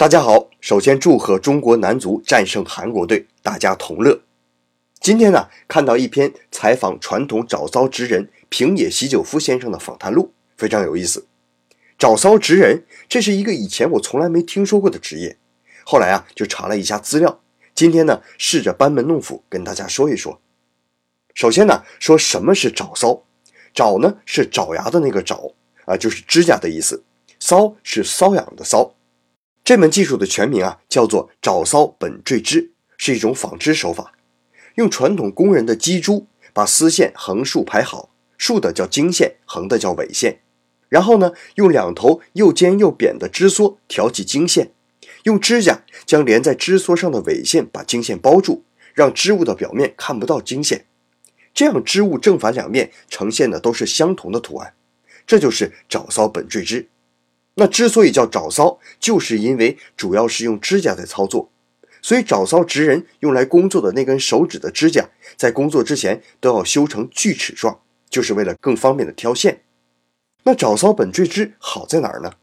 大家好，首先祝贺中国男足战胜韩国队，大家同乐。今天呢，看到一篇采访传统找骚职人平野喜久夫先生的访谈录，非常有意思。找骚职人，这是一个以前我从来没听说过的职业。后来啊，就查了一下资料。今天呢，试着班门弄斧跟大家说一说。首先呢，说什么是找骚？找呢是爪牙的那个爪啊，就是指甲的意思；骚是瘙痒的骚。这门技术的全名啊，叫做爪搔本坠织，是一种纺织手法，用传统工人的机珠把丝线横竖排好，竖的叫经线，横的叫纬线，然后呢，用两头又尖又扁的织梭挑起经线，用指甲将连在织梭上的纬线把经线包住，让织物的表面看不到经线，这样织物正反两面呈现的都是相同的图案，这就是爪骚本坠织。那之所以叫爪骚，就是因为主要是用指甲在操作，所以爪搔职人用来工作的那根手指的指甲，在工作之前都要修成锯齿状，就是为了更方便的挑线。那爪骚本坠织好在哪儿呢？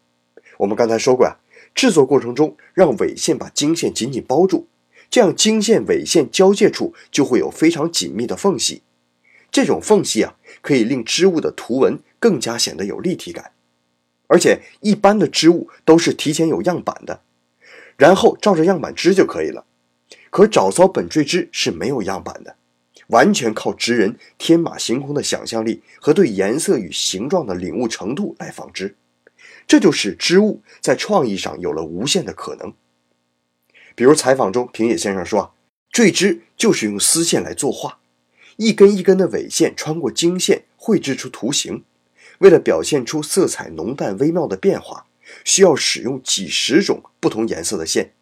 我们刚才说过啊，制作过程中让纬线把经线紧紧包住，这样经线纬线交界处就会有非常紧密的缝隙，这种缝隙啊，可以令织物的图文更加显得有立体感。而且一般的织物都是提前有样板的，然后照着样板织就可以了。可爪搔本坠织是没有样板的，完全靠织人天马行空的想象力和对颜色与形状的领悟程度来纺织，这就使织物在创意上有了无限的可能。比如采访中，平野先生说：“坠织就是用丝线来作画，一根一根的纬线穿过经线绘制出图形。”为了表现出色彩浓淡微妙的变化，需要使用几十种不同颜色的线，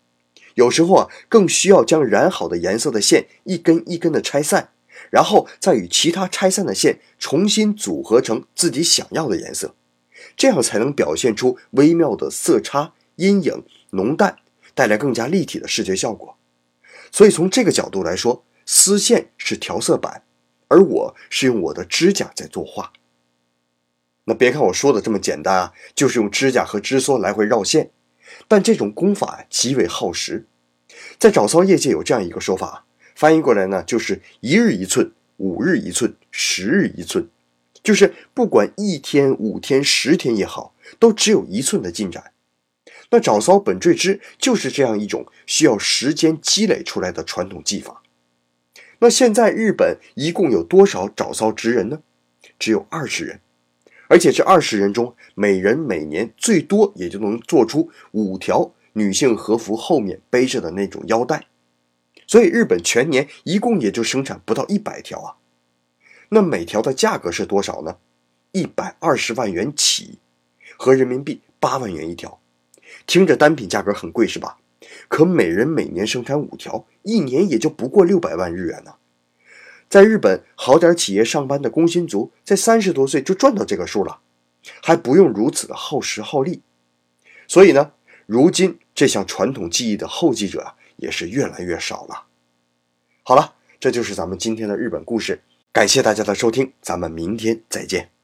有时候啊，更需要将染好的颜色的线一根一根的拆散，然后再与其他拆散的线重新组合成自己想要的颜色，这样才能表现出微妙的色差、阴影、浓淡，带来更加立体的视觉效果。所以从这个角度来说，丝线是调色板，而我是用我的指甲在作画。那别看我说的这么简单啊，就是用指甲和织梭来回绕线，但这种功法极为耗时。在爪骚业界有这样一个说法，翻译过来呢就是一日一寸，五日一寸，十日一寸，就是不管一天、五天、十天也好，都只有一寸的进展。那爪骚本坠织就是这样一种需要时间积累出来的传统技法。那现在日本一共有多少爪骚职人呢？只有二十人。而且这二十人中，每人每年最多也就能做出五条女性和服后面背着的那种腰带，所以日本全年一共也就生产不到一百条啊。那每条的价格是多少呢？一百二十万元起，合人民币八万元一条。听着单品价格很贵是吧？可每人每年生产五条，一年也就不过六百万日元呢。在日本好点企业上班的工薪族，在三十多岁就赚到这个数了，还不用如此的耗时耗力。所以呢，如今这项传统技艺的后继者也是越来越少了。好了，这就是咱们今天的日本故事，感谢大家的收听，咱们明天再见。